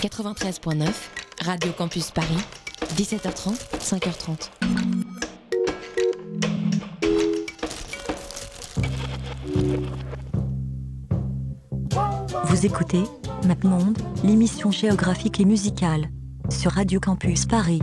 93.9, Radio Campus Paris, 17h30, 5h30. Vous écoutez MapMonde, l'émission géographique et musicale, sur Radio Campus Paris.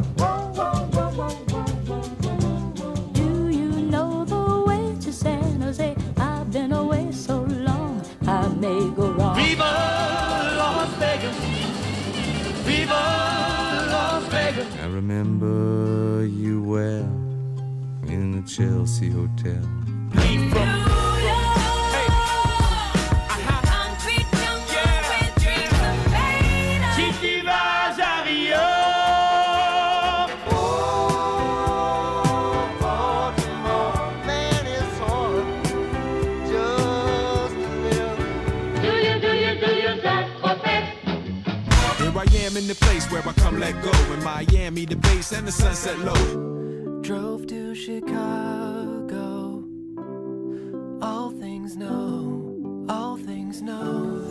I am in the place where I come let go. In Miami, the bass and the sunset low. Drove to Chicago. All things know, all things know.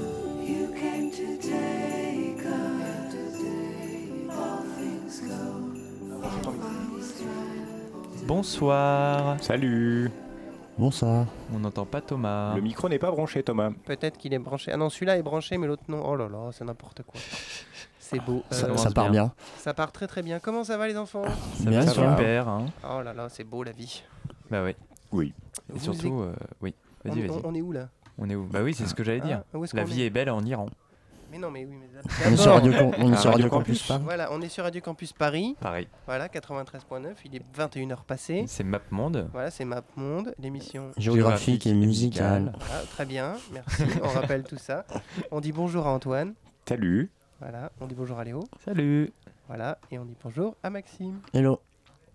You came to take us. All things go. Bonsoir. Salut Bonsoir. On n'entend pas Thomas. Le micro n'est pas branché, Thomas. Peut-être qu'il est branché. Ah non, celui-là est branché, mais l'autre non. Oh là là, c'est n'importe quoi. C'est beau. Ça- Euh, ça part bien. Ça part très très bien. Comment ça va les enfants? Ça Bien, va super, hein. Oh là là, c'est beau la vie. Bah oui. Oui. Et Vous surtout, euh, oui. On- Vas-y, on- vas-y. on est où, là? On est où? Bah oui, c'est ce que j'allais dire. Ah, où est-ce La vie est est belle en Iran. Mais non, mais oui, mais On est sur Radio on est sur Radio Campus Paris. Voilà, on est sur Radio Campus Paris. Paris. Voilà, 93.9. Il est 21h passé. C'est MapMonde. Voilà, c'est MapMonde, l'émission Géographique et musicale. Très bien, merci. on rappelle tout ça. On dit bonjour à Antoine. Salut. Voilà, on dit bonjour à Léo. Salut. Voilà, et on dit bonjour à Maxime. Hello.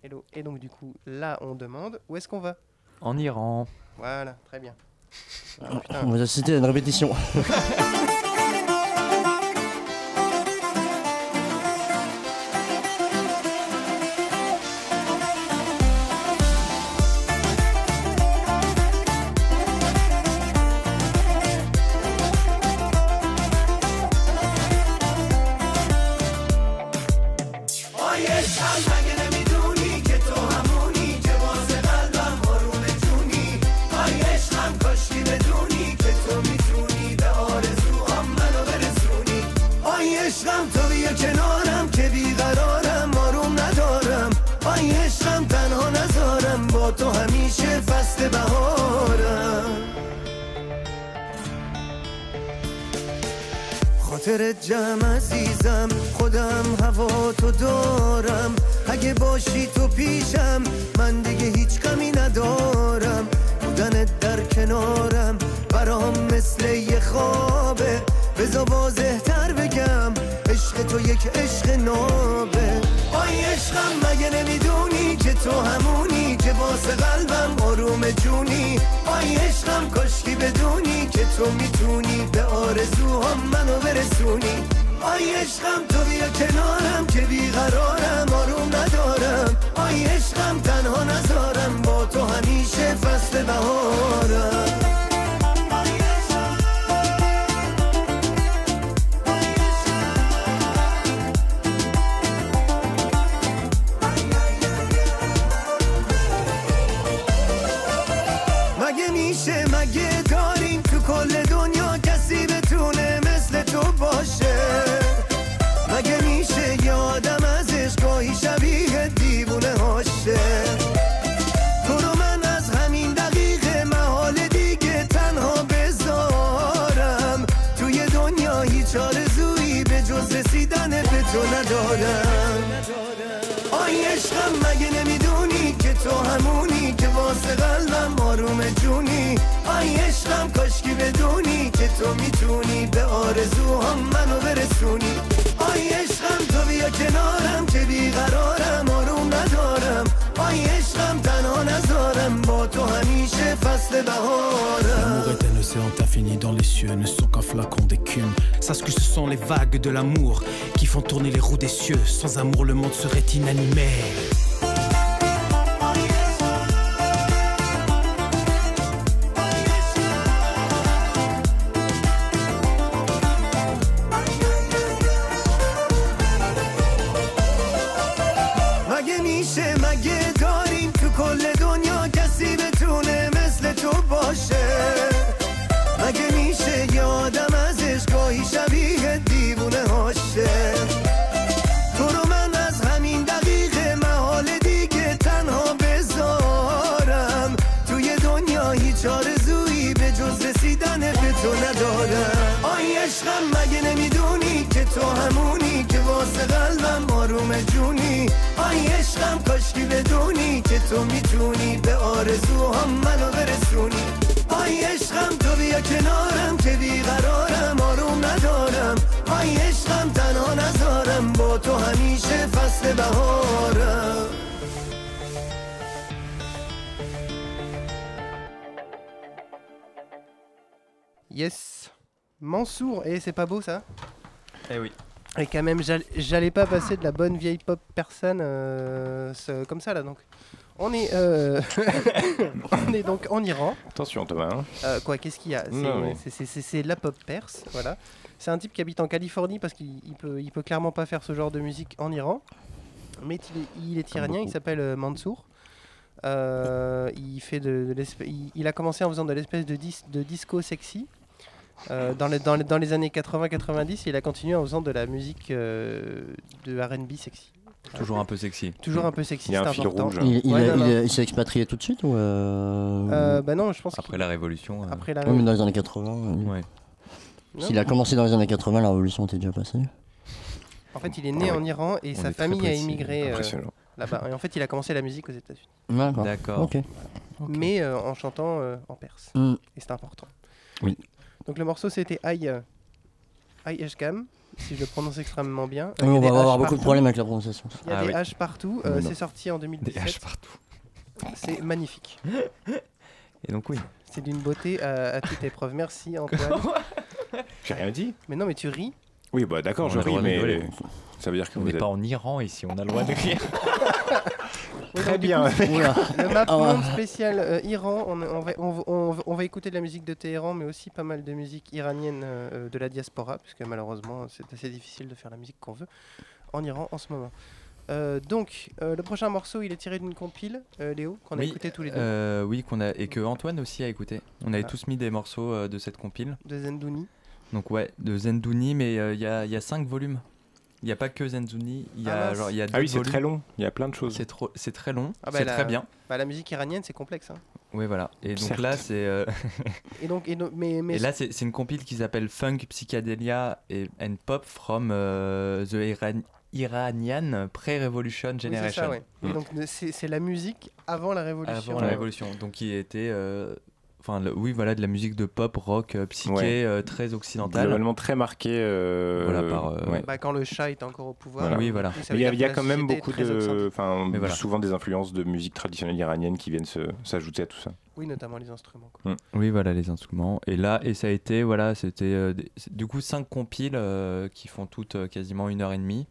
Hello. Et donc, du coup, là, on demande où est-ce qu'on va? En Iran. Voilà, très bien. Ah, putain. On vous a cité une répétition. encher my. عشقم کاشکی بدونی که تو میتونی به آرزوهام منو برسونی آی عشقم تو بیا کنارم که بیقرارم آروم ندارم آی عشقم تنها نذارم با تو همیشه فصل بهارم L'amour est un océan infini dans les cieux, ne sont qu'un flacon d'écume. Sache que ce sont les vagues de l'amour qui font tourner les roues des cieux. Sans amour, le monde serait inanimé. Yes. Mansour, et c'est pas beau ça? Eh oui. Et quand même, j'all- j'allais pas passer de la bonne vieille pop personne euh, comme ça là donc. On est, euh, on est donc en Iran. Attention Thomas. hein. Euh, quoi, qu'est-ce qu'il y a? C'est- de la pop perse, voilà. C'est un type qui habite en Californie parce qu'il il peut, il peut clairement pas faire ce genre de musique en Iran. Mais il est, il est iranien, il s'appelle euh, Mansour. Euh, il, fait de, de l'espèce- il, il a commencé en faisant de l'espèce de, dis- de disco sexy. Euh, dans, les, dans, les, dans les années 80-90, il a continué en faisant de la musique euh, de RB sexy. Toujours un peu sexy. Toujours un peu sexy, Il y a un c'est fil important. rouge. Il, il Ouais, a- non, il non. a- il s'est expatrié tout de suite ou euh... Euh, bah non, je pense Après la révolution. euh, Après la Ouais, mais dans les années 80. euh, Ouais. S'il a commencé dans les années 80, la révolution était déjà passée. En fait, il est né Ah en oui. Iran et On sa famille a immigré euh, Impressionnant. là-bas. Et en fait, il a commencé la musique aux États-Unis, D'accord. Mais euh, en chantant euh, en perse. Mm. Et c'est important. Oui. Donc le morceau c'était Aïe euh, Aïe Eshkam, si je le prononce extrêmement bien. Euh, Oui, il y a on des va avoir H beaucoup de partout. problèmes avec la prononciation. Il y a Ah des oui. H partout. euh, Mais non. c'est sorti en Des 2017. haches partout. C'est magnifique. Et donc oui. C'est d'une beauté à, à toute épreuve. Merci Antoine. J'ai rien dit. mais non, mais tu ris. Oui bah d'accord je ris mais ça veut dire que On vous n'est êtes pas en Iran ici, on a le droit de rire. Très bien. Le map Ah monde spécial euh, Iran, on, on va, on, va- on va- on va écouter de la musique de Téhéran, mais aussi pas mal de musique iranienne euh, de la diaspora, puisque malheureusement c'est assez difficile de faire la musique qu'on veut en Iran en ce moment. Euh, donc, euh, le prochain morceau, il est tiré d'une compile, euh, Léo, qu'on a Oui, écouté tous les deux, euh, oui, qu'on a et que Antoine aussi a écouté. On avait Ah. tous mis des morceaux euh, de cette compile. de Zendouni. Donc ouais, de Zendouni, mais euh, il y, y a cinq volumes. Il n'y a pas que Zendouni, il y Ah a mince. genre il y a Ah oui c'est très long. Il y a plein de choses. C'est trop, c'est très long, Ah bah, c'est la- très bien. Bah, la musique iranienne, c'est complexe. hein. Oui voilà. Et donc Certes. là c'est euh, Et donc, et donc- mais, mais et là c'est c'est une compile qui s'appelle Funk Psychedelia et and Pop from euh, the Iran- Iranian Pre-Revolution oui, c'est Generation. ça, ouais. Mm. donc, c'est c'est la musique avant la révolution. Avant la révolution. Donc qui était euh, enfin le- oui voilà de la musique de pop rock euh, psyché Ouais. euh, très occidentale. Globalement très marqué. euh, Voilà, par, euh, ouais. Bah, quand le chat est encore au pouvoir. Voilà. Oui, voilà. il y a, y quand même beaucoup de, enfin, voilà. souvent des influences de musique traditionnelle iranienne qui viennent se- s'ajouter à tout ça. Oui, notamment les instruments. quoi. Oui, voilà les instruments. Et là, et ça a été, voilà, c'était euh, du coup cinq compiles euh, qui font toutes euh, quasiment une heure et demie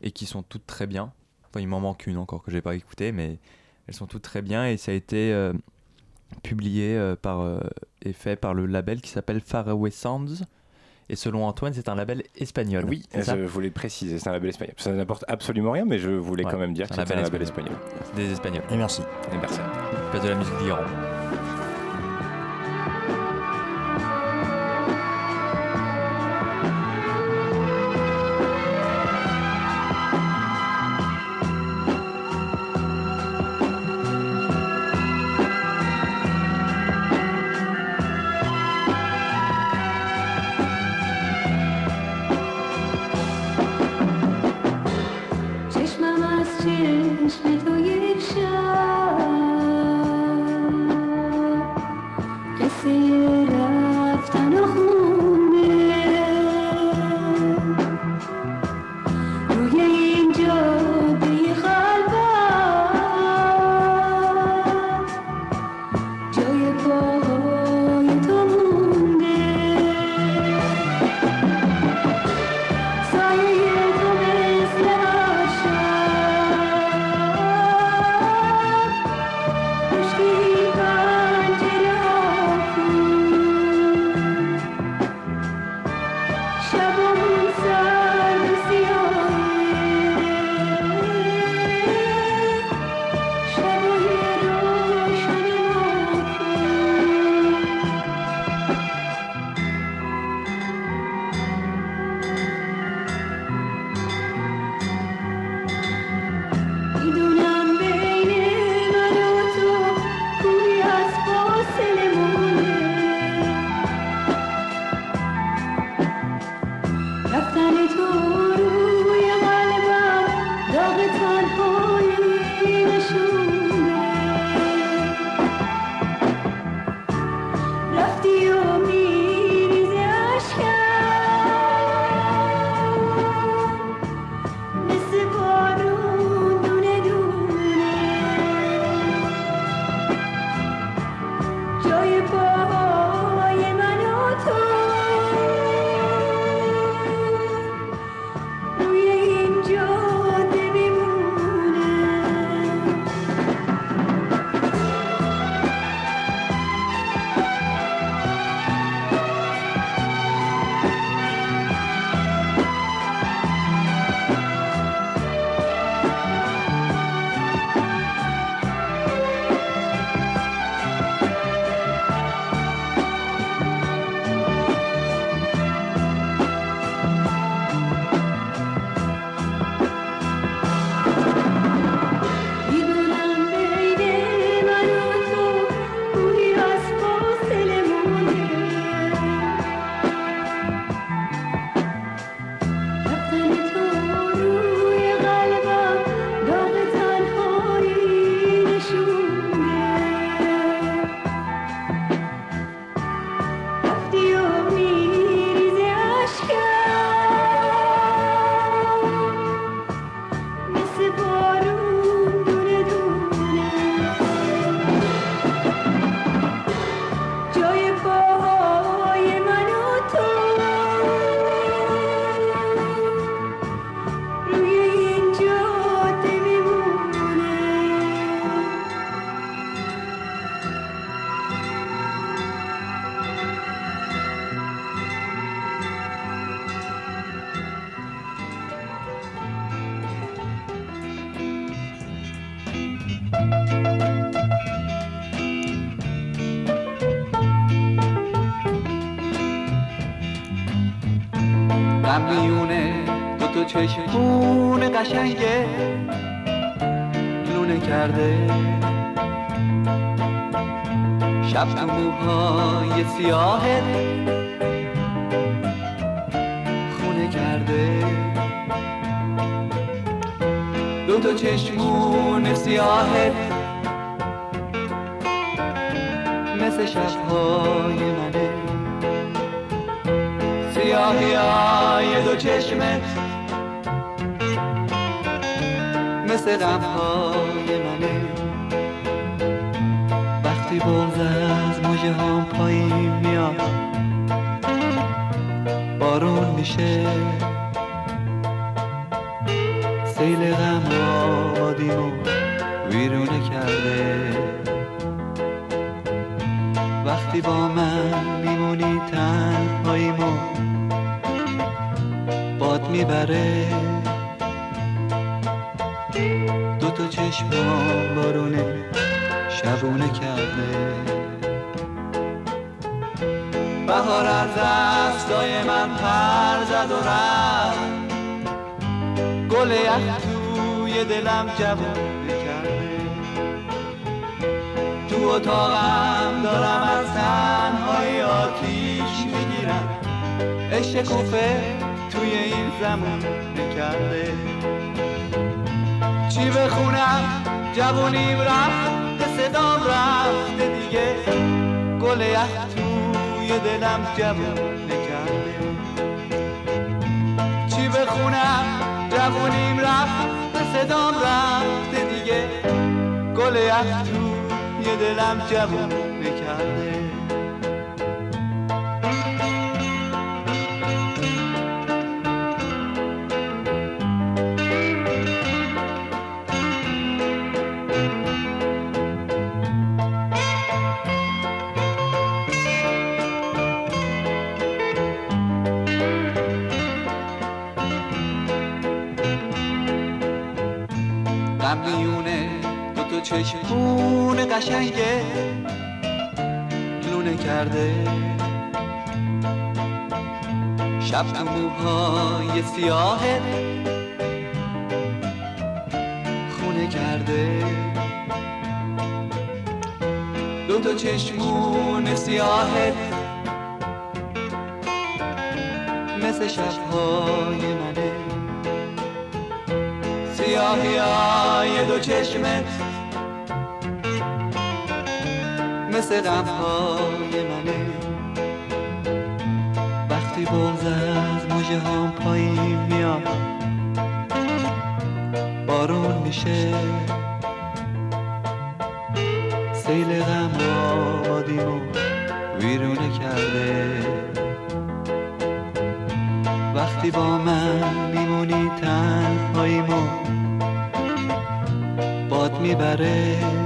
et qui sont toutes très bien. Enfin, il m'en manque une encore que j'ai pas écoutée, mais elles sont toutes très bien et ça a été euh, publié euh, par euh, et fait par le label qui s'appelle Faraway Sounds. Et selon Antoine, c'est un label espagnol. Oui, je voulais préciser, c'est un label espagnol. Ça n'apporte absolument rien, mais je voulais Ouais, quand même dire que c'est un label espagnol. C'est des Espagnols. Et merci. Et merci. Pas de la musique d'Iran. کرده وقتی با من میمونی تنهاییمو باد می‌بره. دو تا چشم بارونه شبونه کرده. بهار از دستای من پر زد و رفت. گل یخ توی دلم جوونه اتاقم دارم از تنهای آتیش می‌گیرم. عشق کوفه توی این زمان نکرده. چی بخونم؟ جوونیم رفت صدام رفته دیگه. گل یخ توی دلم جوون نکرده. چی بخونم؟ جوونیم رفت صدام رفته دیگه. گل یخ توی دلم جوون نکرده چشمون قشنگه لونه کرده. شب تو موهای سیاهت خونه کرده. دو تا چشمون سیاهت مثل شبهای منه. سیاهی های دو چشمت مثل غمهای منه. وقتی بغز از موجه هم پایین میاد بارون میشه. سیل غم آبادیمو ویرونه کرده. وقتی با من میمونی تنهاییمو باد می‌بره.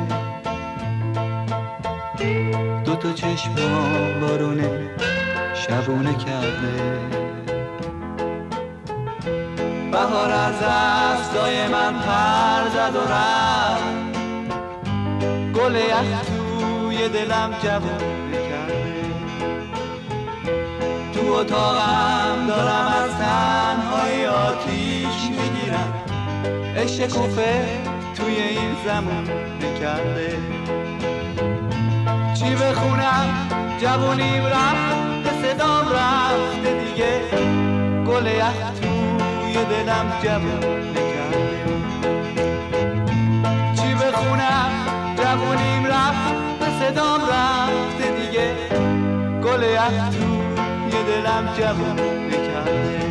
دو تا چشمام بارونه شبونه کرده. بهار از دستای من پر زد و رفت. گل یخ توی دلم جوونه کرده. تو اتاقم دارم از تنهای آتیش می‌گیرم. عشق کوفه توی این زمان نکرده چی بخونم جوونیم رفت صدام رفته دیگه. گل یخ توی دلم جوون چی بخونم؟ جوونیم رفت صدام رفته دیگه. گل یخ توی دلم جوون نکرده.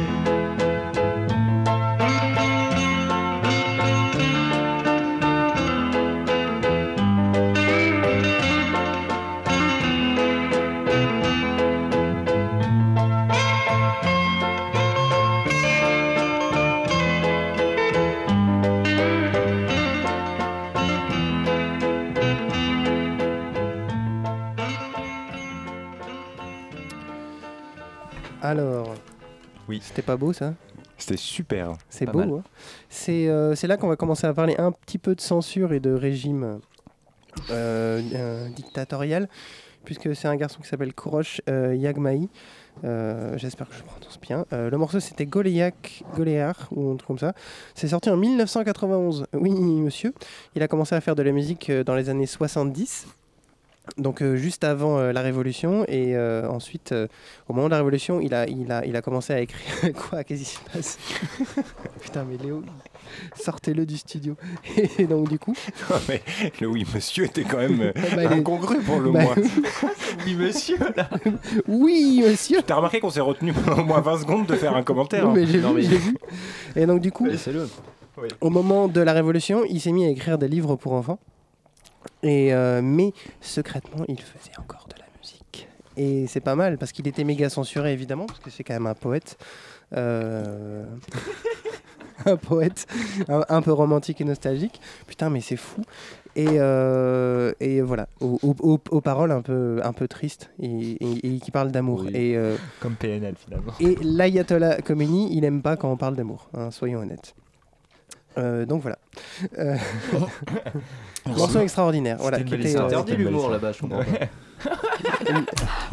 Alors, oui. c'était pas beau ça? C'était super. C'est beau. hein. C'est euh, c'est là qu'on va commencer à parler un petit peu de censure et de régime euh, euh, dictatorial, puisque c'est un garçon qui s'appelle Kourosh Yagmaï. Euh, J'espère que je prononce bien. Le morceau c'était Goléac, Goléar ou un truc comme ça. C'est sorti en 1991. Oui, monsieur. Il a commencé à faire de la musique dans les années 70. Donc euh, juste avant euh, la Révolution et euh, ensuite euh, au moment de la Révolution il a, il a, il a commencé à écrire quoi? Qu'est-ce qui se passe? Putain mais Léo sortez-le du studio et donc du coup Non, mais le oui monsieur était quand même Bah, incongru pour le Bah, moins. oui monsieur là? Oui monsieur T'as remarqué qu'on s'est retenu au moins 20 secondes de faire un commentaire Oui, hein? mais j'ai vu. Et donc du coup. Oui. au moment de la Révolution, il s'est mis à écrire des livres pour enfants. Et euh, mais secrètement, il faisait encore de la musique. Et c'est pas mal parce qu'il était méga censuré évidemment parce que c'est quand même un poète. Euh, un poète un, un peu romantique et nostalgique. Putain, mais c'est fou. Et, euh, et voilà, aux, aux- aux- aux paroles un peu, un peu tristes et, et- et qui parlent d'amour. Et, euh, Comme PNL finalement. et l'Ayatollah Khomeini, il aime pas quand on parle d'amour, hein, soyons honnêtes. Euh, donc voilà. Euh, morceau extraordinaire. Voilà, C'était qui était, euh, interdit l'humour là-bas, je comprends pas.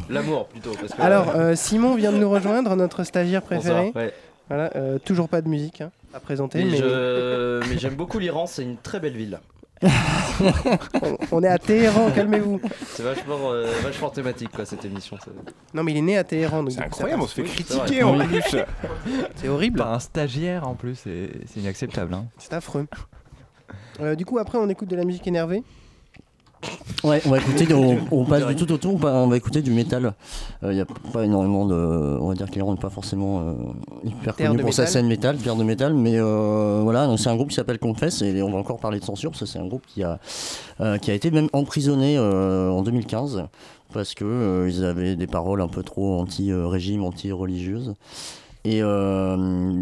L'amour plutôt. Parce que, Alors, euh, Simon vient de nous rejoindre, notre stagiaire préféré. Bonsoir, ouais. Voilà, euh, toujours pas de musique hein, à présenter. Mais Mais, je- mais j'aime beaucoup l'Iran, c'est une très belle ville. on, on est à Téhéran, calmez-vous. C'est vachement, euh, vachement thématique quoi cette émission. c'est- Non, mais il est né à Téhéran. donc C'est incroyable, on se fait critiquer en plus. C'est horrible. Par un stagiaire en plus, c'est c'est inacceptable. hein. C'est affreux. Euh, du coup, après, on écoute de la musique énervée. Ouais, on va écouter, on, on passe du tout au tout, on va- écouter du métal. Il n'y a pas énormément de. On va dire que l'Iran n'est pas forcément euh, hyper Terre connu pour sa métal. scène métal, pierre de métal, mais euh, voilà, c'est un groupe qui s'appelle Confess et on va encore parler de censure, parce que c'est un groupe qui a, euh, qui a été même emprisonné euh, en 2015 parce que euh, ils avaient des paroles un peu trop anti-régime, anti-religieuses et euh,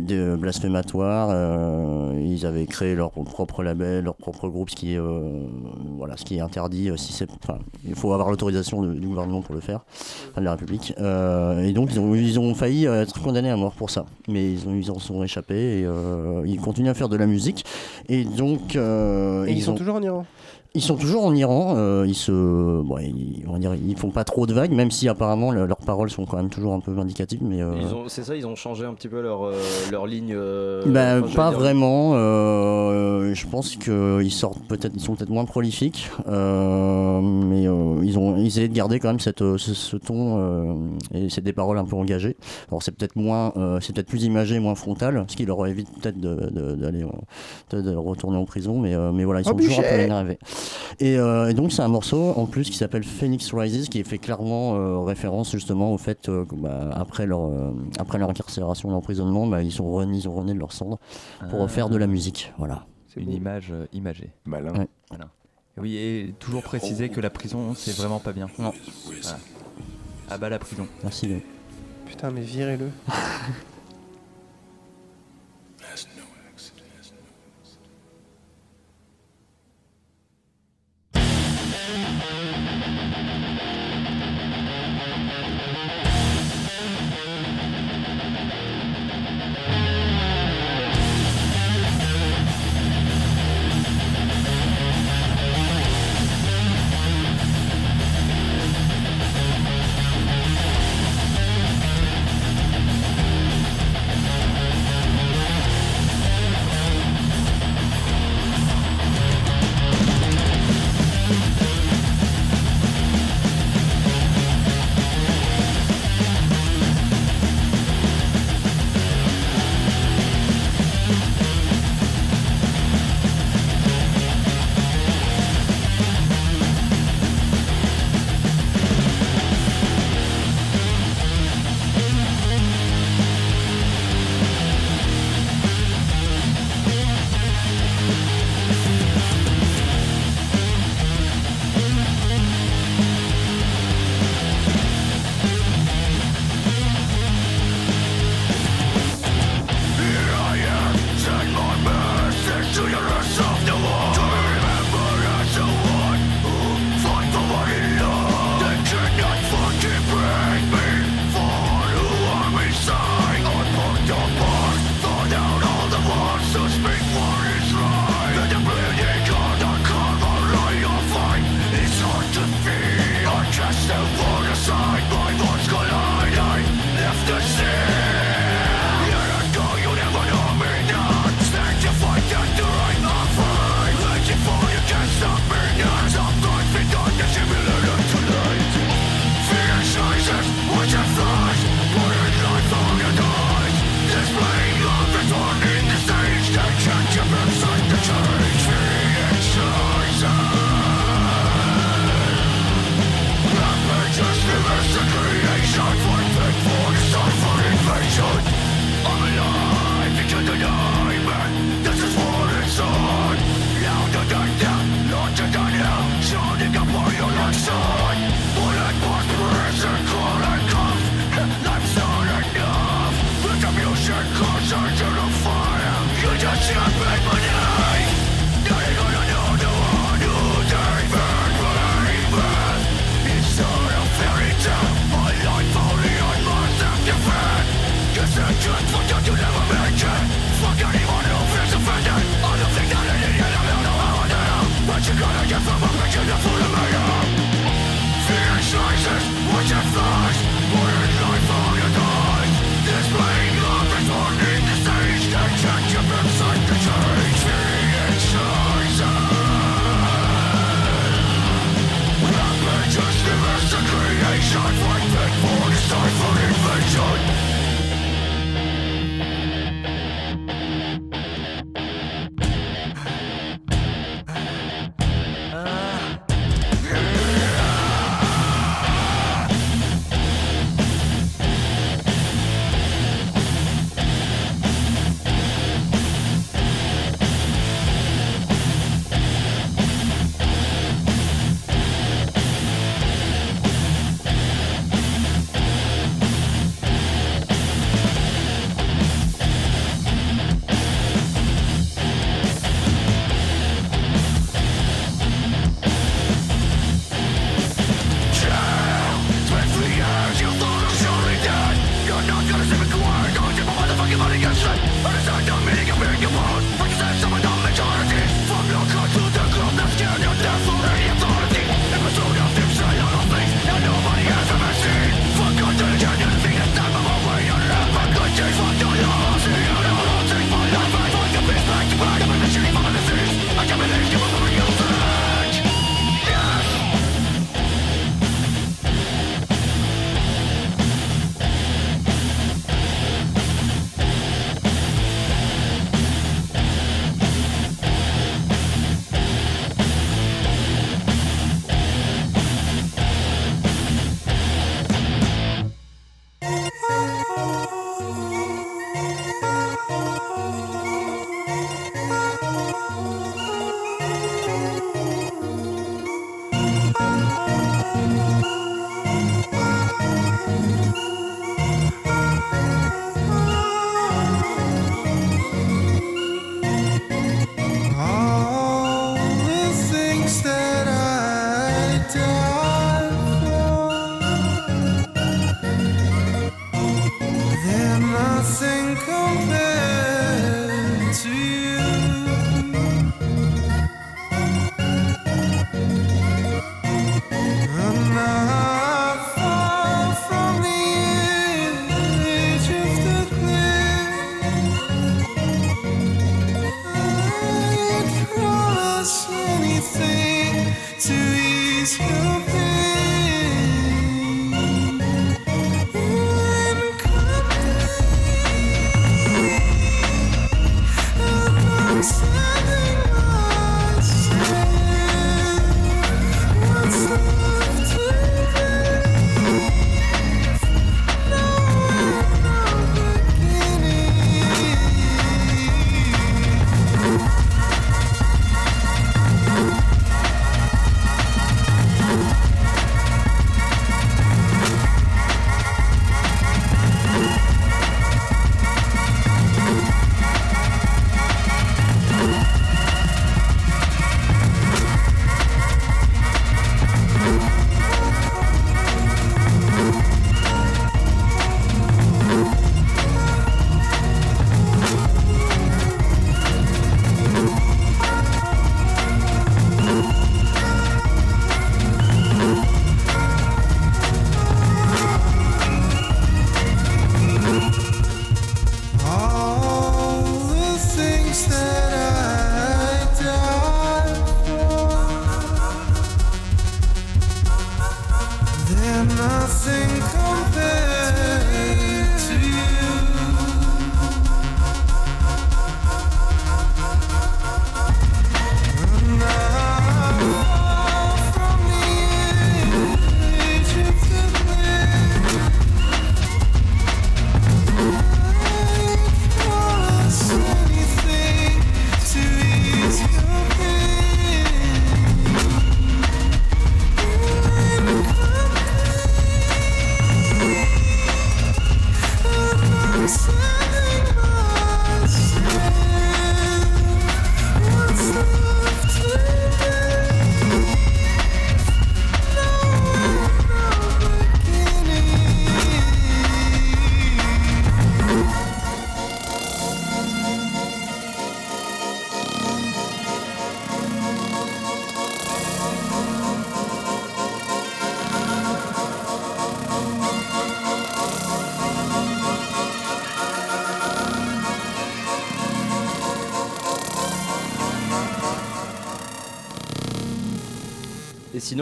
de blasphématoires. euh, ils avaient créé leur propre label, leur propre groupe, ce qui est, euh, voilà, ce qui est interdit. euh, si c'est, enfin, il faut avoir l'autorisation du gouvernement pour le faire, enfin, de la République. Euh, et donc ils ont, ils ont failli euh, être condamnés à mort pour ça, mais ils, ont, ils en sont échappés et euh, ils continuent à faire de la musique. Et donc euh, Et ils, sont ont- toujours en Iran? Ils sont toujours en Iran. euh, ils se, bon, ils, on va dire, ils font pas trop de vagues, même si apparemment le- leurs paroles sont quand même toujours un peu vindicatives. Mais euh, Ils ont- C'est ça, ils ont changé un petit peu leur, euh, leur ligne euh, Bah, enfin, pas dire, vraiment. euh, je pense qu'ils sortent peut-être, ils sont peut-être moins prolifiques, euh, mais euh, ils ont, ils essaient de garder quand même cette, ce, ce ton euh, et c'est des paroles un peu engagées. Alors c'est peut-être moins, euh, c'est peut-être plus imagé, moins frontal, ce qui leur évite peut-être de- de- d'aller, euh, de, de retourner en prison, mais, euh, mais voilà, ils sont Oh, toujours un peu énervés. Et, euh, et donc c'est un morceau en plus qui s'appelle Phoenix Rises, qui fait clairement euh, référence justement au fait euh, que bah, après leur, euh, après leur incarcération, l'emprisonnement, bah, ils sont remis, ils ont rené de leur cendre pour Ah. faire de la musique. Voilà. C'est une image euh, imagée. Malin. Ouais. Voilà. Oui, et toujours préciser que la prison, c'est vraiment pas bien. Non. Voilà. Ah bah la prison. Merci. Léo. Putain, mais virez-le.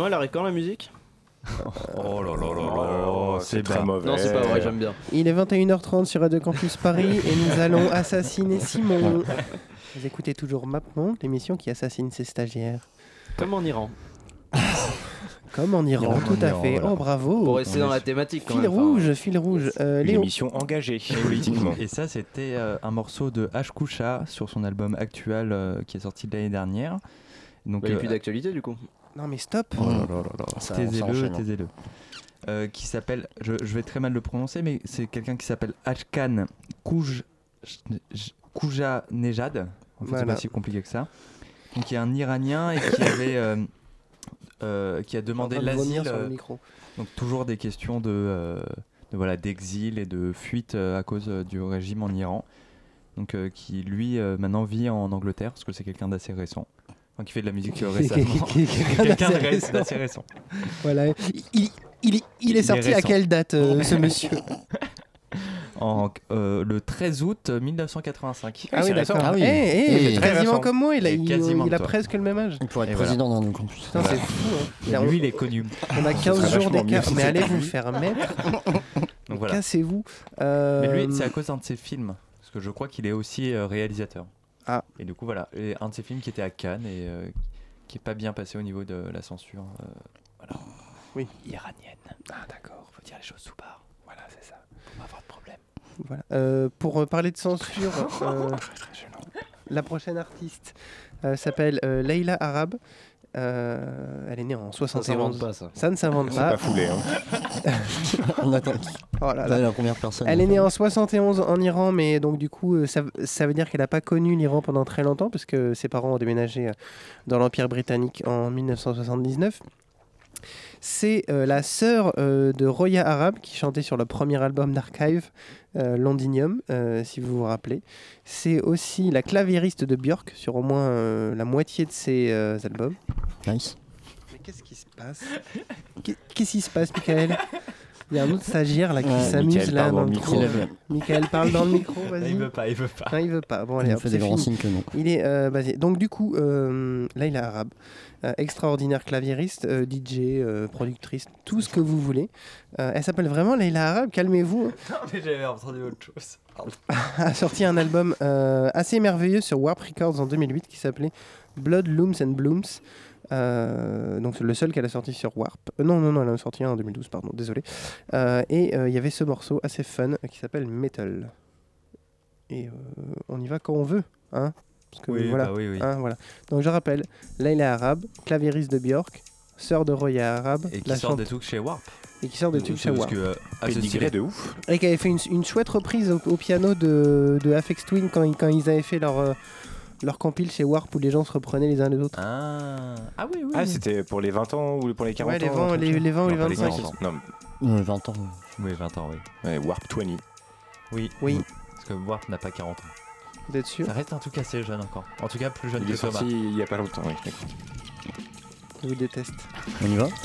sinon, elle arrête quand la musique Oh là là là Oh, là, c'est très mauvais. Non, c'est pas vrai, j'aime bien. Il est 21h30 sur Radio Campus Paris et nous allons assassiner Simon. Vous écoutez toujours MapMonde, l'émission qui assassine ses stagiaires. Comme en Iran. Comme en Iran, Iran, tout en à Iran, fait. voilà. Oh bravo Pour rester dans la thématique quand Fil même. enfin, rouge, fil rouge. Euh, Une Léo, émission engagée politiquement. Et ça, c'était euh, un morceau de H. Kusha sur son album actuel euh, qui est sorti l'année dernière. Donc, bah, il n'y a euh, plus d'actualité du coup. Non mais stop Oh là là là là, ça- ça taisez-le, enchaîne. taisez-le. Euh, qui s'appelle, je, je vais très mal le prononcer, mais c'est quelqu'un qui s'appelle Ashkan Kouj, Kouja Nejad. En fait, c'est pas si compliqué que ça. Donc, il y a un Iranien et qui avait, euh, euh, qui a demandé l'asile. sur le micro. donc toujours des questions de, de voilà d'exil et de fuite à cause du régime en Iran. Donc qui lui maintenant vit en Angleterre parce que c'est quelqu'un d'assez récent. Enfin, qui fait de la musique euh, récemment. Quelqu'un d'assez ré- récent. Voilà. Il, il, il est, il est Il est sorti à quelle date euh, ce monsieur En, euh, le 13 août 1985. Ah oui, récent. d'accord. Ah oui. Eh, eh, Et- très quasiment comme moi, il a, il- il a presque le même âge. Il pourrait être Et voilà. président d'un campus. Putain, c'est fou. hein. Lui, il est connu. on a 15 serait jours d'écart. Mais allez vous faire mettre. Voilà. Cassez-vous. Euh, Mais lui, c'est à cause d'un de ses films. Parce que je crois qu'il est aussi euh, réalisateur. Ah. Et du coup, voilà. Et un de ses films qui était à Cannes et euh, qui est pas bien passé au niveau de la censure. euh, voilà. Oui. Iranienne. Ah, d'accord. Faut dire les choses sous barre. Voilà, c'est ça. Pour pas avoir de problème. Voilà. Euh, pour parler de censure, la prochaine artiste s'appelle Leila Arab. Euh, elle est née en Ça 71. s'invente pas ça. Ça ne s'invente pas. pas foulé. Hein. On attend. Oh là là. Là, la première personne. Elle est née en 71 en Iran, mais donc du coup, euh, ça, ça veut dire qu'elle n'a pas connu l'Iran pendant très longtemps, parce que ses parents ont déménagé euh, dans l'Empire britannique en 1979. C'est euh, la sœur euh, de Roya Arab qui chantait sur le premier album d'Archive, euh, Londinium, si vous vous rappelez. C'est aussi la claviériste de Björk sur au moins la moitié de ses albums. Nice. Mais qu'est-ce qui se passe? Qu'est- Qu'est-ce qui se passe, Michael? Il y a un autre stagiaire là qui Ouais, s'amuse Michael là parle dans le micro. Il Michael parle dans le micro, vas-y. Il veut pas, il veut pas. Non, il veut pas. Bon, il allez, nous hop, fait des grands signes que non. Il est euh, basé. Donc, du coup, euh, là, il est arabe. Euh, extraordinaire claviériste, euh, DJ, euh, productrice, tout ce que vous voulez. Euh, elle s'appelle vraiment Leila Arabe, calmez-vous. Non, mais j'avais entendu autre chose. A sorti un album euh, assez merveilleux sur Warp Records en 2008 qui s'appelait Blood, Looms and Blooms. Euh, donc c'est le seul qu'elle a sorti sur Warp. Euh, non, non, non, elle en a sorti un en 2012, pardon, désolé. Euh, et euh, il y avait ce morceau assez fun qui s'appelle Metal. Et euh, on y va quand on veut, hein Parce que Oui, voilà. bah oui, oui. hein, voilà. Donc je rappelle, Leila Arabe, claviériste de Björk, sœur de Roya Arabe, Et qui la sort des chante- trucs chez Warp. et qui sort des trucs chez Warp. que, euh, de ouf. Et qui avait fait une, une chouette reprise au, au piano de, de Afex Twin quand, ils- quand ils avaient fait leur, euh, leur compile chez Warp où les gens se reprenaient les uns les autres. Ah, ah oui, oui. Ah, c'était pour les 20 ans ou pour les 40 Ouais, les ans 20 un truc les- les 20 ou les Non, pas 25. 40 ans. Non, Euh, 20 ans. Oui, 20 ans, oui. ouais, Warp 20. Oui. Oui. Parce que Warp n'a pas 40 ans. Vous êtes sûr Ça reste un truc assez jeune encore. En tout cas, plus jeune Il que est sorti Thomas. il y a pas longtemps, oui. d'accord. Je vous déteste. On y va?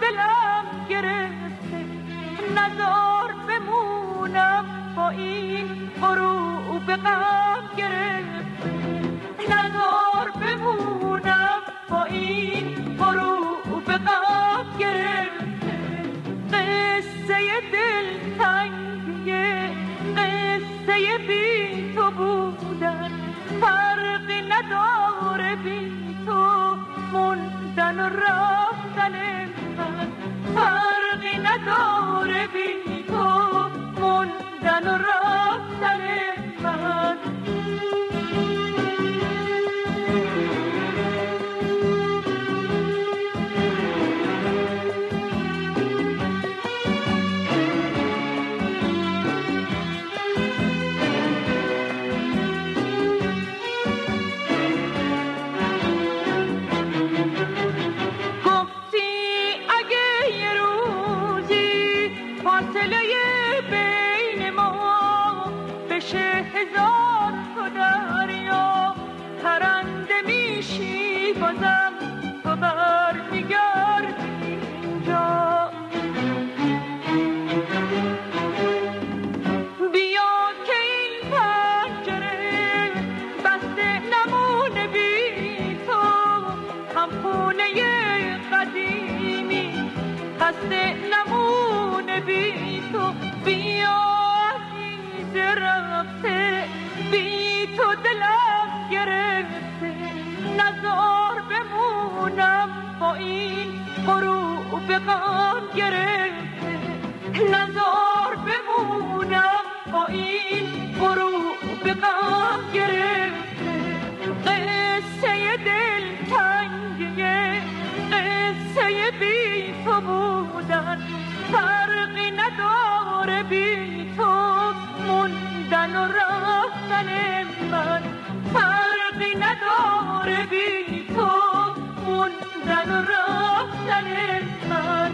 دلم گرفته نزار بمونم با این برو به غم گرفته. نزار بمونم با این برو به غم گرفته. قصه دل تنگیه قصه بی تو بودن فرقی نداره بی تو موندن و رفتنم فرقی نداره بی تو موندن و رفتن بی تو بیا عزیز رفته بی تو دلم گرفته نزار بمونم با این غروب غم گرفته نزار بمونم با این غروب غم گرفته قصه دل تنگیه قصه بی تو بودن فرقی نداره بی تو موندن و رفتن من. فرقی نداره بی تو موندن و رفتن من.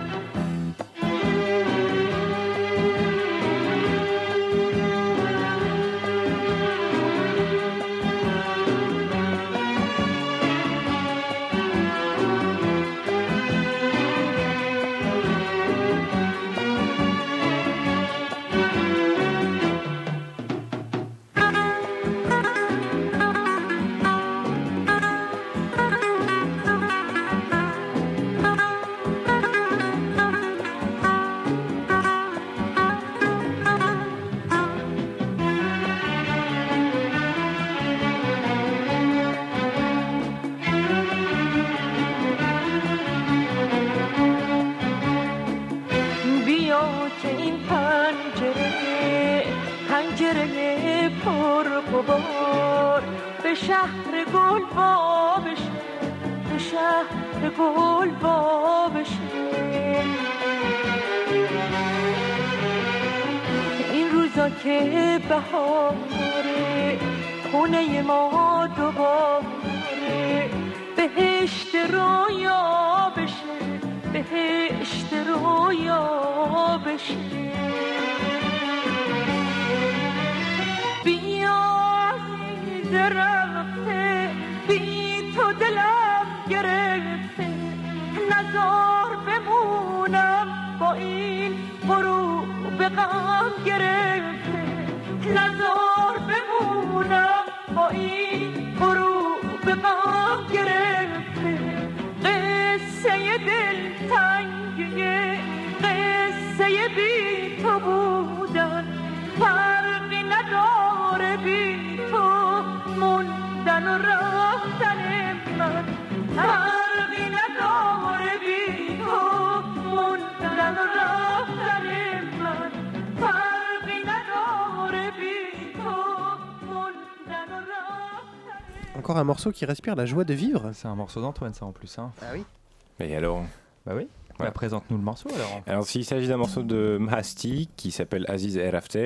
گل وا بشه. این روزا که بهاره خونه ما دوباره بهشت رویا بشه بهشت رویا بشه. غم گرفته نزار بمونم با این فرو به غم Encore un morceau qui respire la joie de vivre. C'est un morceau d'Antoine, ça en plus. Hein. Ah oui Et alors Bah oui. Bah, Présente-nous le morceau alors. Alors, s'il s'agit d'un morceau de Mahasti qui s'appelle Aziz Erafte,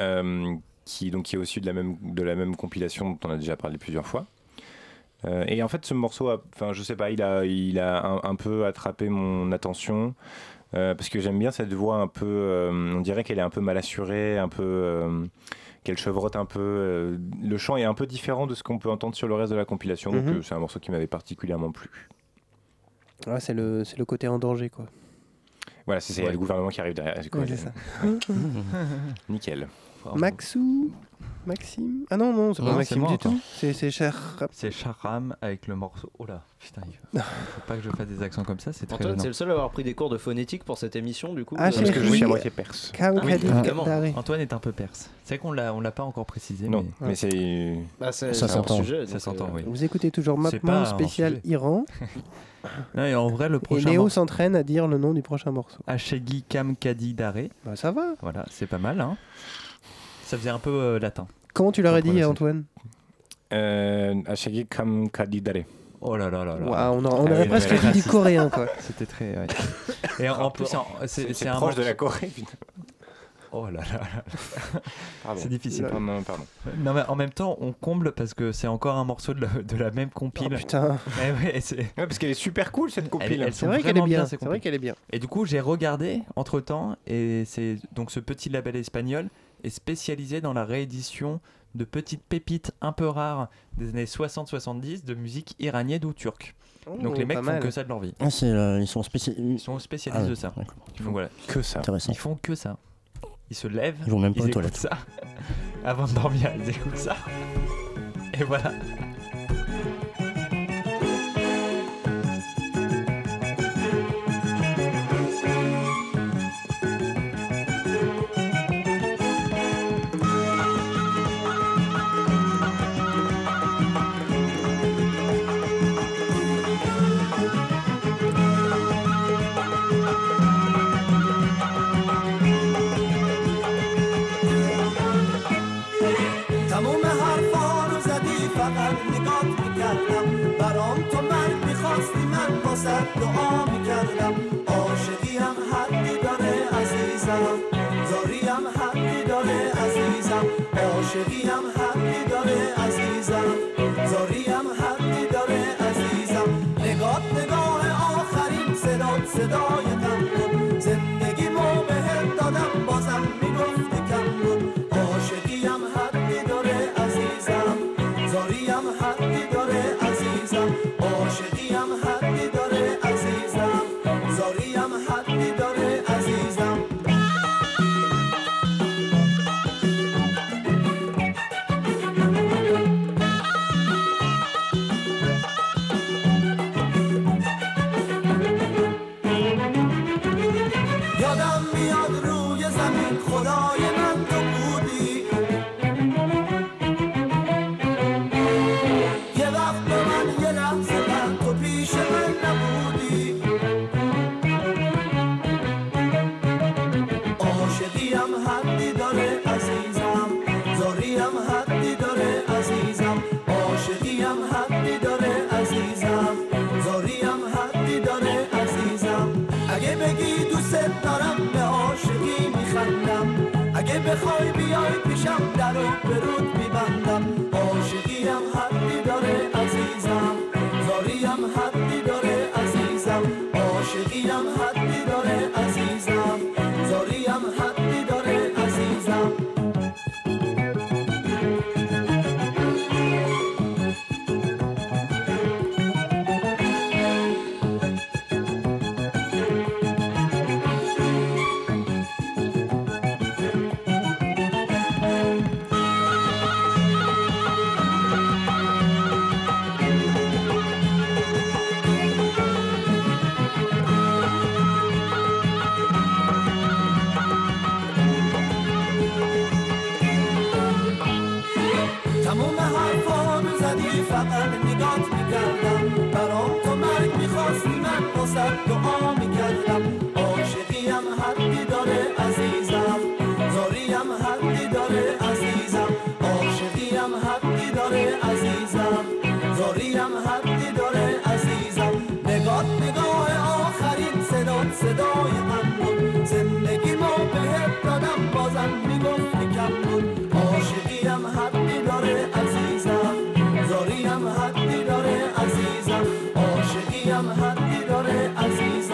euh, qui, donc, qui est aussi de la, même, de la même compilation dont on a déjà parlé plusieurs fois. Euh, et en fait, ce morceau, a- enfin, je sais pas, il a, il a un, un peu attrapé mon attention euh, parce que j'aime bien cette voix un peu. euh, on dirait qu'elle est un peu mal assurée, un peu. Qu'elle chevrotte un peu. euh, le chant est un peu différent de ce qu'on peut entendre sur le reste de la compilation, donc Mhm. euh, c'est un morceau qui m'avait particulièrement plu. Ouais, c'est le, c'est le côté en danger, quoi. Voilà, c'est Ouais. le gouvernement qui arrive derrière. quoi. Ouais, c'est ça. Nickel. Maxou Maxime Ah non, non, c'est pas Maxime moi du tout. C'est c'est cher. C'est Charam avec le morceau. Oh là, putain, il faut, faut pas que je fasse des accents comme ça, c'est très Antoine, c'est le seul à avoir pris des cours de phonétique pour cette émission, du coup. Ah, euh, parce que je suis à moitié perse. Kam- Oui, Kadi- ah. Antoine est un peu perse. C'est vrai qu'on l'a, on l'a pas encore précisé. Non, mais, mais c'est. Bah, c'est- Ça s'entend. Ça s'entend, euh, oui. Vous écoutez toujours C'est pas Mapman un spécial. Iran. Non, et en vrai, le prochain Néo morceau, s'entraîne à dire le nom du prochain morceau. Ashegi Kam Kadi Dare. Bah ça va. Voilà, c'est pas mal. Hein. Ça faisait un peu euh, latin. Comment tu l'aurais dit. Antoine? Euh, Ashagi Kam Kadidare. Oh là là là là. On, a- on Ah aurait oui, presque dit du coréen, quoi. C'était très. ouais. Et en, en plus, en- c'est, C'est c'est un proche de la Corée, putain. Oh là là là. Pardon. C'est difficile. Non, non, pardon. Non, mais en même temps, on comble parce que c'est encore un morceau de la, de la même compile. Oh, putain. Eh ouais, c'est- Ouais, parce qu'elle est super cool cette compile. C'est sont vrai qu'elle est vraiment bien. ces C'est vrai compiles. qu'elle est bien. Et du coup, j'ai regardé entre temps, et c'est donc ce petit label espagnol est spécialisé dans la réédition de petites pépites un peu rares des années 60-70 de musique iranienne ou turque. donc Oh, les mecs font mal. que ça de leur vie. Ah, euh, ils sont. Ils spécialistes Ah de ça. d'accord. Donc voilà, Que ça. Intéressant. ils font que ça. Ils se lèvent, Ils vont même pas aux écoutent toilettes. ça. Avant de dormir, ils écoutent ça. Et voilà. واسه دعا می‌کردم. عاشقیم حدی داره عزیزم. زاریم حدی داره عزیزم. عاشقیم حدی داره عزیزم. زاریم حدی داره عزیزم. نگات نگاه آخرین صدات صدای غم بود زندگیمو بهت دادم بازم می‌گفتی کم بود عاشقیم حدی داره عزیزم. زاریم حدی داره یادم میاد روی زمین. خدای من. بخوای بیای پیشم در برود میبندم عاشقیم حدی داره عزیزم. زاریم حدی حدی داره عزیزم.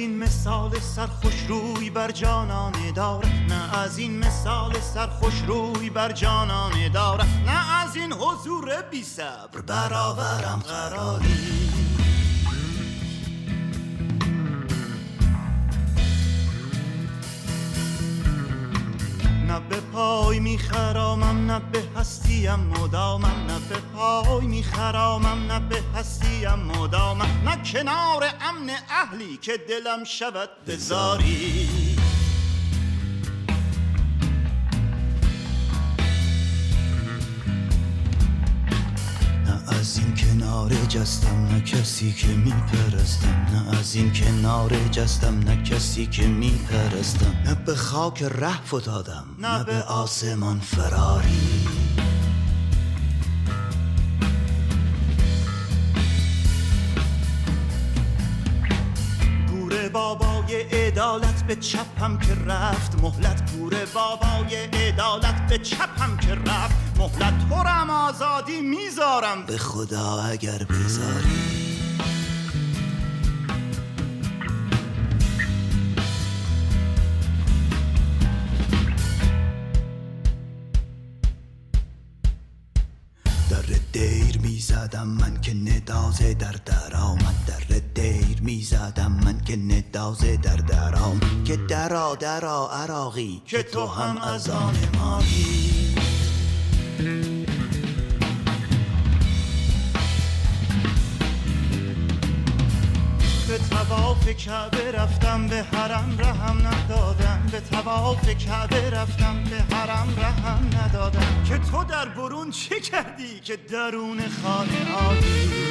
این مثال سرخوش روی بر جانان دارد نه از این مثال سرخوش روی بر جانان دارد نه از این حضور بی صبر. برابرم قراری. نه به پای میخرامم نه به هستیم مدامم نه به پای میخرامم نه به هستیم مدامم نه کنار امن اهلی که دلم شود بزاری کنار جستم نه کسی که میپرستم نه از این کنار جستم نه کسی که میپرستم. نه به خاک ره فتادم نه به آسمان فراری. بابای عدالت به چپم که رفت مهلت گور بابای عدالت به چپم که رفت. مهلت آزادی می‌ذارم. به خدا اگر بذاری. در دیر می‌زدم من که ندازه در در آمد در دیر می‌زدم من که ندازه در در آمد که درا درا عراقی که تو هم از آن مایی کعبه رفتم به حرم رحم ندادم. به تواف کعبه رفتم به حرم رحم ندادم. که تو در برون چه کردی؟ که درون خانه آیی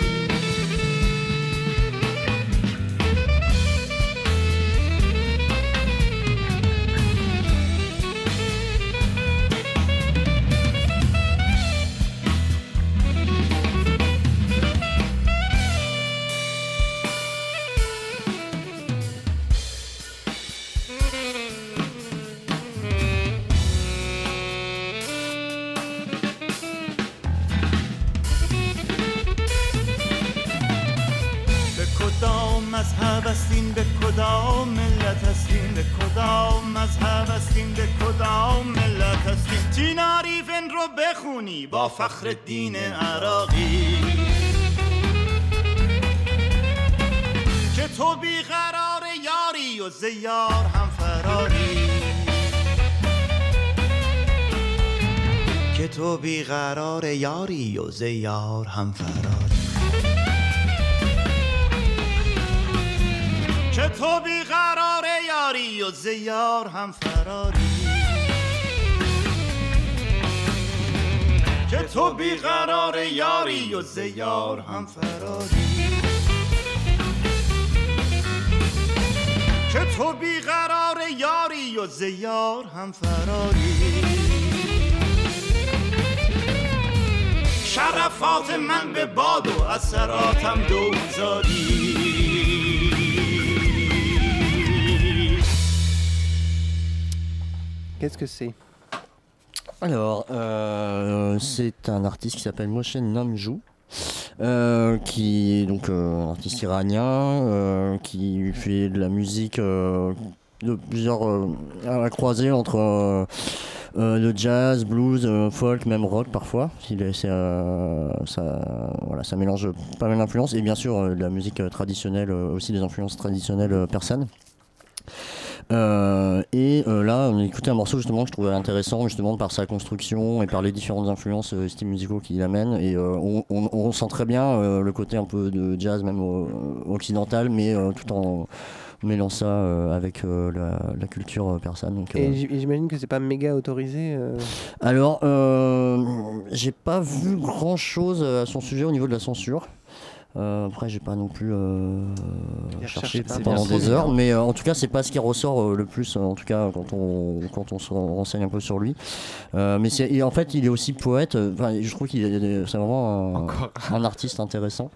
هستین به کدام ملت هستین تیناریفن رو بخونی با فخر دین عراقی. که تو بیقرار یاری و زیار هم فراری. که تو بیقرار یاری و زیار هم فراری. که تو بیقرار و زیار هم فراری. که تو بیقرار یاری و زیار هم فراری. که تو بیقرار یاری و زیار هم فراری. شرفات من به باد و اثراتم دوزاری. Qu'est-ce que c'est? Alors, euh, c'est un artiste qui s'appelle Moshe Namjou. euh, qui est donc euh, un artiste iranien qui fait de la musique de plusieurs à la croisée entre le jazz, blues, folk, même rock parfois. Il est, ça, voilà, ça mélange pas mal d'influences et bien sûr de la musique traditionnelle, aussi des influences traditionnelles persanes. Euh, et euh, là, on a écouté un morceau justement que je trouvais intéressant, justement par sa construction et par les différentes influences euh, styles musicaux qu'il amène. Et on, on- on sent très bien le côté un peu de jazz, même occidental, mais tout en mêlant ça avec la, la culture persane. Donc, Et j'imagine que c'est pas méga autorisé. alors, j'ai pas vu grand chose à son sujet au niveau de la censure. Euh, après, j'ai pas non plus euh, cherché pendant des heures, mais euh, en tout cas, c'est pas ce qui ressort euh, le plus, euh, en tout cas, quand on, quand on se renseigne un peu sur lui. Mais et en fait, il est aussi poète. Enfin, je trouve qu'il est, c'est vraiment un, un artiste intéressant.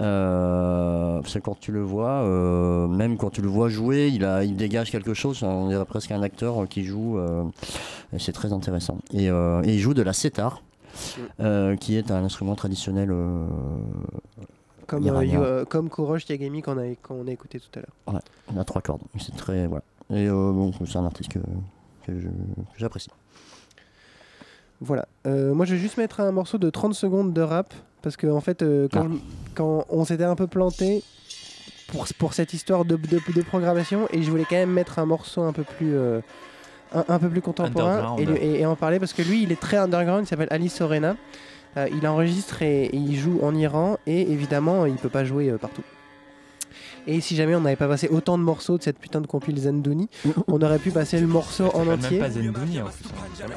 Euh, parce que quand tu le vois, euh, même quand tu le vois jouer, il, a, il dégage quelque chose. On dirait presque un acteur qui joue. euh, et c'est très intéressant. Et, et il joue de la sétar, qui est un instrument traditionnel Comme, euh, iranien. Yo- euh, comme Yagami qu'on a, qu'on a écouté tout à l'heure. Ouais, il a trois cordes. C'est très. Voilà. Et euh, bon, c'est un artiste que, j'apprécie. Voilà. Euh, moi, je vais juste mettre un morceau de 30 secondes de rap. Parce que, en fait, euh, quand, Ah. je- quand on s'était un peu planté pour, pour cette histoire de, de, de programmation, et je voulais quand même mettre un morceau un peu plus. euh, un, un peu plus contemporain et, Underground. lui- et- et en parler parce que lui il est très underground, il s'appelle Ali Sorena. Euh, il enregistre et, et il joue en Iran et évidemment il peut pas jouer euh, partout. Et si jamais on n'avait pas passé autant de morceaux de cette putain de compile Zendouni, on aurait pu passer le morceau en entier. même pas Zendouni en plus.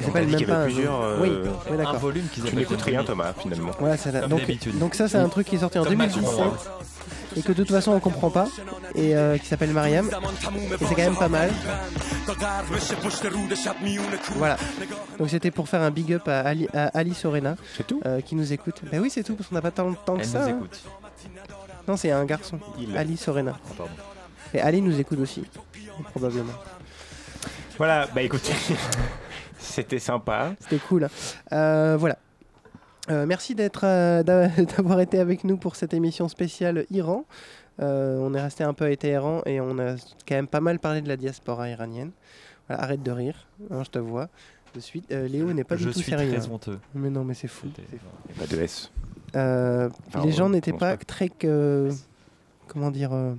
Ça s'appelle même pas un plusieurs. jeu. euh, Oui, d'accord. Tu n'écoutes rien, Thomas, finalement. Voilà, c'est là. Comme Donc, donc ça c'est un truc qui est sorti en Comme Mathieu 2017 Moreau. Et que de toute façon on comprend pas et euh, qui s'appelle Mariam et c'est quand même pas mal. Voilà. Donc c'était pour faire un big up à Ali, à Ali Sorena tout euh, qui nous écoute. Bah oui c'est tout parce qu'on n'a pas tant, tant que Elle ça. nous hein. Non c'est un garçon. Il. Ali Sorena. Pardon. Et Ali nous écoute aussi probablement. Voilà, bah écoutez, c'était sympa. C'était cool. Euh, voilà. Euh, merci d'être, euh, d'a- d'avoir été avec nous pour cette émission spéciale Iran. Euh, on est resté un peu à Téhéran et on a quand même pas mal parlé de la diaspora iranienne. Voilà, arrête de rire, hein, je te vois. De suite, Euh, Léo n'est pas Je du tout suis sérieux. très hein. honteux. Mais non, mais c'est fou. C'était- c'est fou. Il n'y a pas de S. Euh, Enfin, les gens n'étaient pas très que- comment dire euh,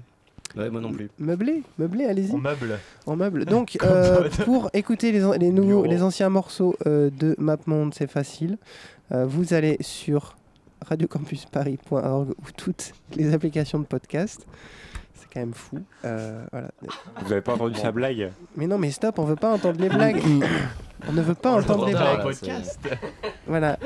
Ouais, moi non plus. meublés, meublés, allez-y. On meuble. En meuble. Donc, euh, pour écouter les, an- les nouveaux, Bureau. les anciens morceaux euh, de MapMonde, c'est facile. Euh, vous allez sur radiocampusparis.org ou toutes les applications de podcast. C'est quand même fou. Euh, voilà. Vous avez pas entendu sa blague Mais non, mais stop, on veut pas entendre les blagues. on ne veut pas entendre les blagues. là, podcast. Voilà.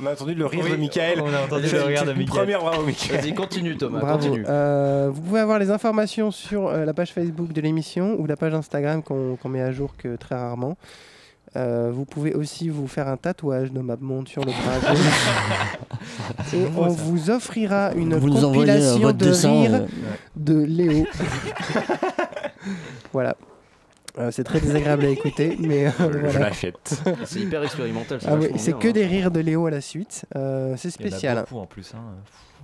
On a entendu le rire Oui, de Michael. on a entendu le rire de Michael. Première bravo, Michael. Vas-y, continue Thomas, Bravo. continue. Euh, vous pouvez avoir les informations sur euh, la page Facebook de l'émission ou la page Instagram qu'on qu'on met à jour que très rarement. Euh, vous pouvez aussi vous faire un tatouage de MapMonde sur le bras gauche. Et on ça. vous offrira une Vous nous envoyez, euh, compilation de dessin, rires euh, de Léo. voilà. Euh, c'est très désagréable à écouter, mais euh, Je voilà. l'achète. C'est hyper expérimental. Ah oui, c'est que hein. des rires de Léo à la suite. Euh, c'est Il y en a spécial. beaucoup en plus. hein.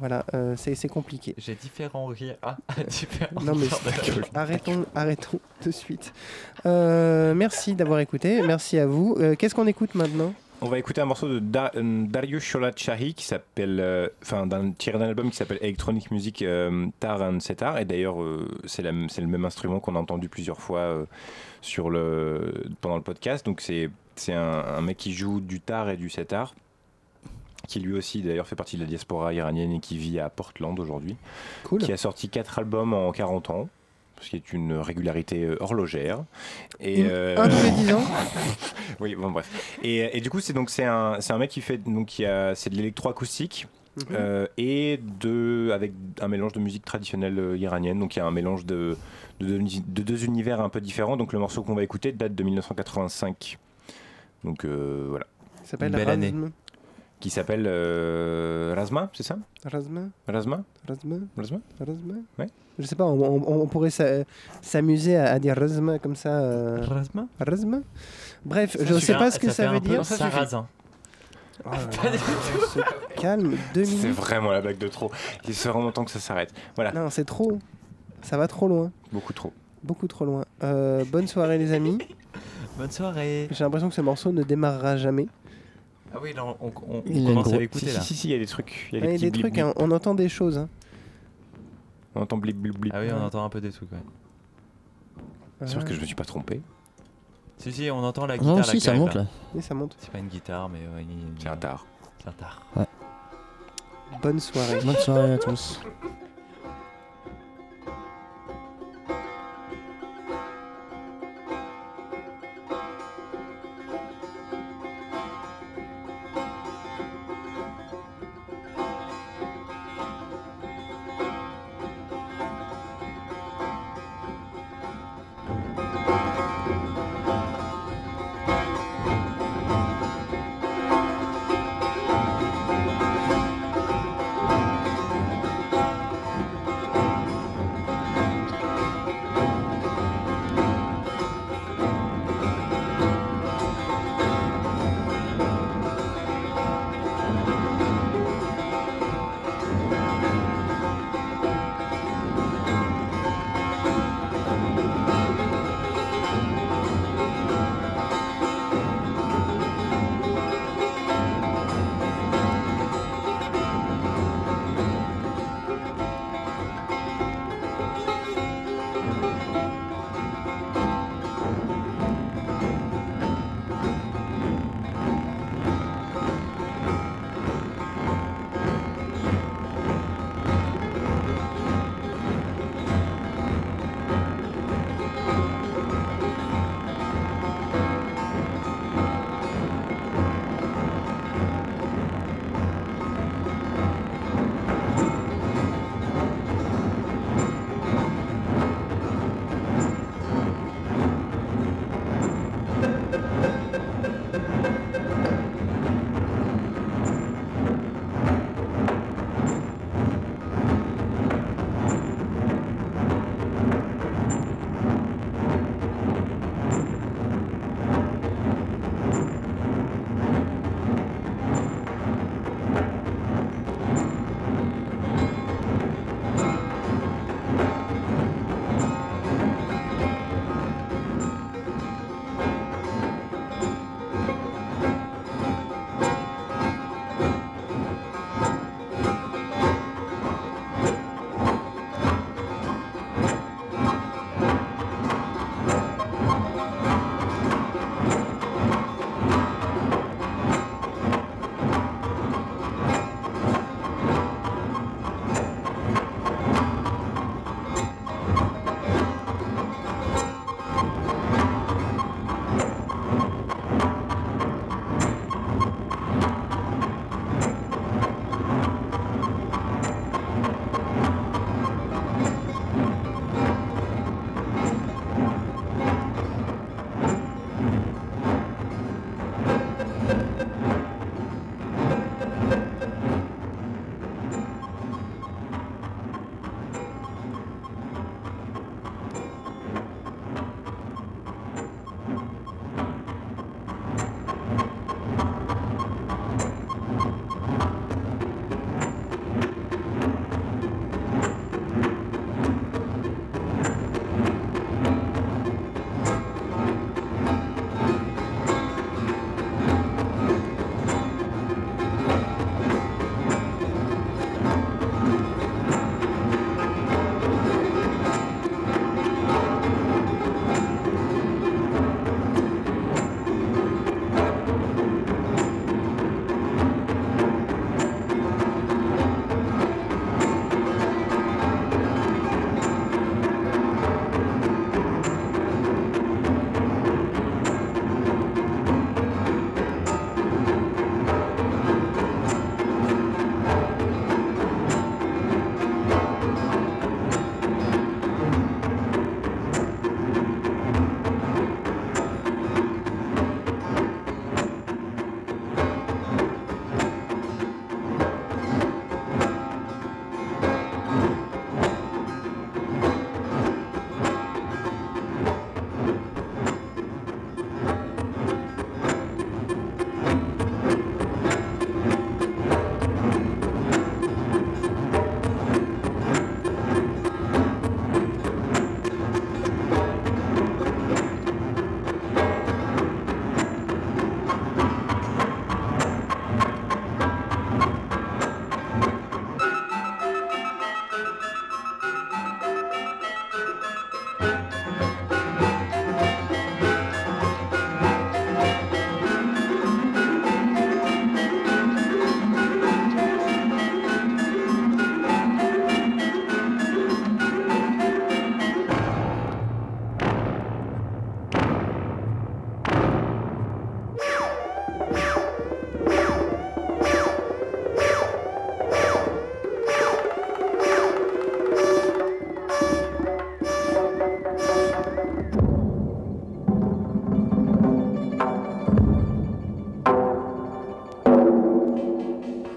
Voilà, euh, c'est compliqué. J'ai différents rires. Ah, différents Non mais rires arrêtons, arrêtons de suite. Euh, merci d'avoir écouté, merci à vous. Euh, Qu'est-ce qu'on écoute maintenant? On va écouter un morceau de Da- euh, Dario Sholachahi qui s'appelle, euh, enfin, tiré d'un album qui s'appelle Electronic Music euh, Tar and Setar. Et d'ailleurs, euh, c'est le même instrument qu'on a entendu plusieurs fois sur le, pendant le podcast. Donc c'est c'est un, un mec qui joue du tar et du setar, qui lui aussi d'ailleurs fait partie de la diaspora iranienne et qui vit à Portland aujourd'hui. Cool. Qui a sorti quatre albums en 40 ans. Ce qui est une régularité euh, horlogère. Et, euh, Un tous les 10 ans oui, bon bref. Et, et du coup, c'est donc c'est un, c'est un mec qui fait donc qui a c'est de l'électroacoustique Mhm. euh, et de avec un mélange de musique traditionnelle euh, iranienne. Donc il y a un mélange de de, deux- de deux univers un peu différents. Donc le morceau qu'on va écouter date de 1985. Donc euh, voilà. Ça s'appelle Belle année. Qui s'appelle euh, Razma, c'est ça? Razma Razma Razma? Razma Razma? Ouais. Je sais pas, on, on- on pourrait s'a- s'amuser à, à dire Razma comme ça. euh, Razma Razma Bref, Ça je fait sais un- pas ce que ça ça, veut dire. Oh là là, se calme, deux C'est minutes. vraiment la blague de trop. Il serait vraiment temps que ça s'arrête. Voilà. Non, c'est trop. Ça va trop loin. Beaucoup trop. Beaucoup trop loin. Euh, bonne soirée les amis. Bonne soirée. J'ai l'impression que ce morceau ne démarrera jamais. Ah oui, là, on, on- on Il a une commence à l'écouter Si, là. si, si, si, il y a des trucs. Il y a Ah, Il y des a trucs, hein, on entend des choses. hein. On entend blip blip blip. Ah oui, on entend un peu des trucs. Ouais. C'est sûr que je me suis pas trompé. Si, si, on entend la guitare. Non, la si, ça clave, monte là. Oui, ça monte. C'est pas une guitare, mais ouais, il- C'est un tard. C'est un tard. Bonne soirée. Bonne soirée à tous.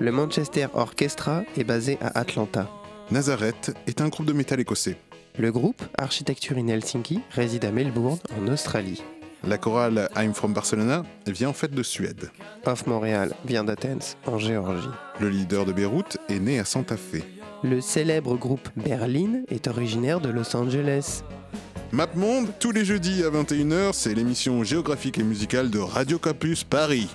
Le Manchester Orchestra est basé à Atlanta. Nazareth est un groupe de métal écossais. Le groupe, Architecture in Helsinki, réside à Melbourne, en Australie. La chorale I'm from Barcelona vient en fait de Suède. Off Montréal vient d'Athens, en Géorgie. Le leader de Beyrouth est né à Santa Fe. Le célèbre groupe Berlin est originaire de Los Angeles. MapMonde, tous les jeudis à 21h, c'est l'émission géographique et musicale de Radio Campus Paris.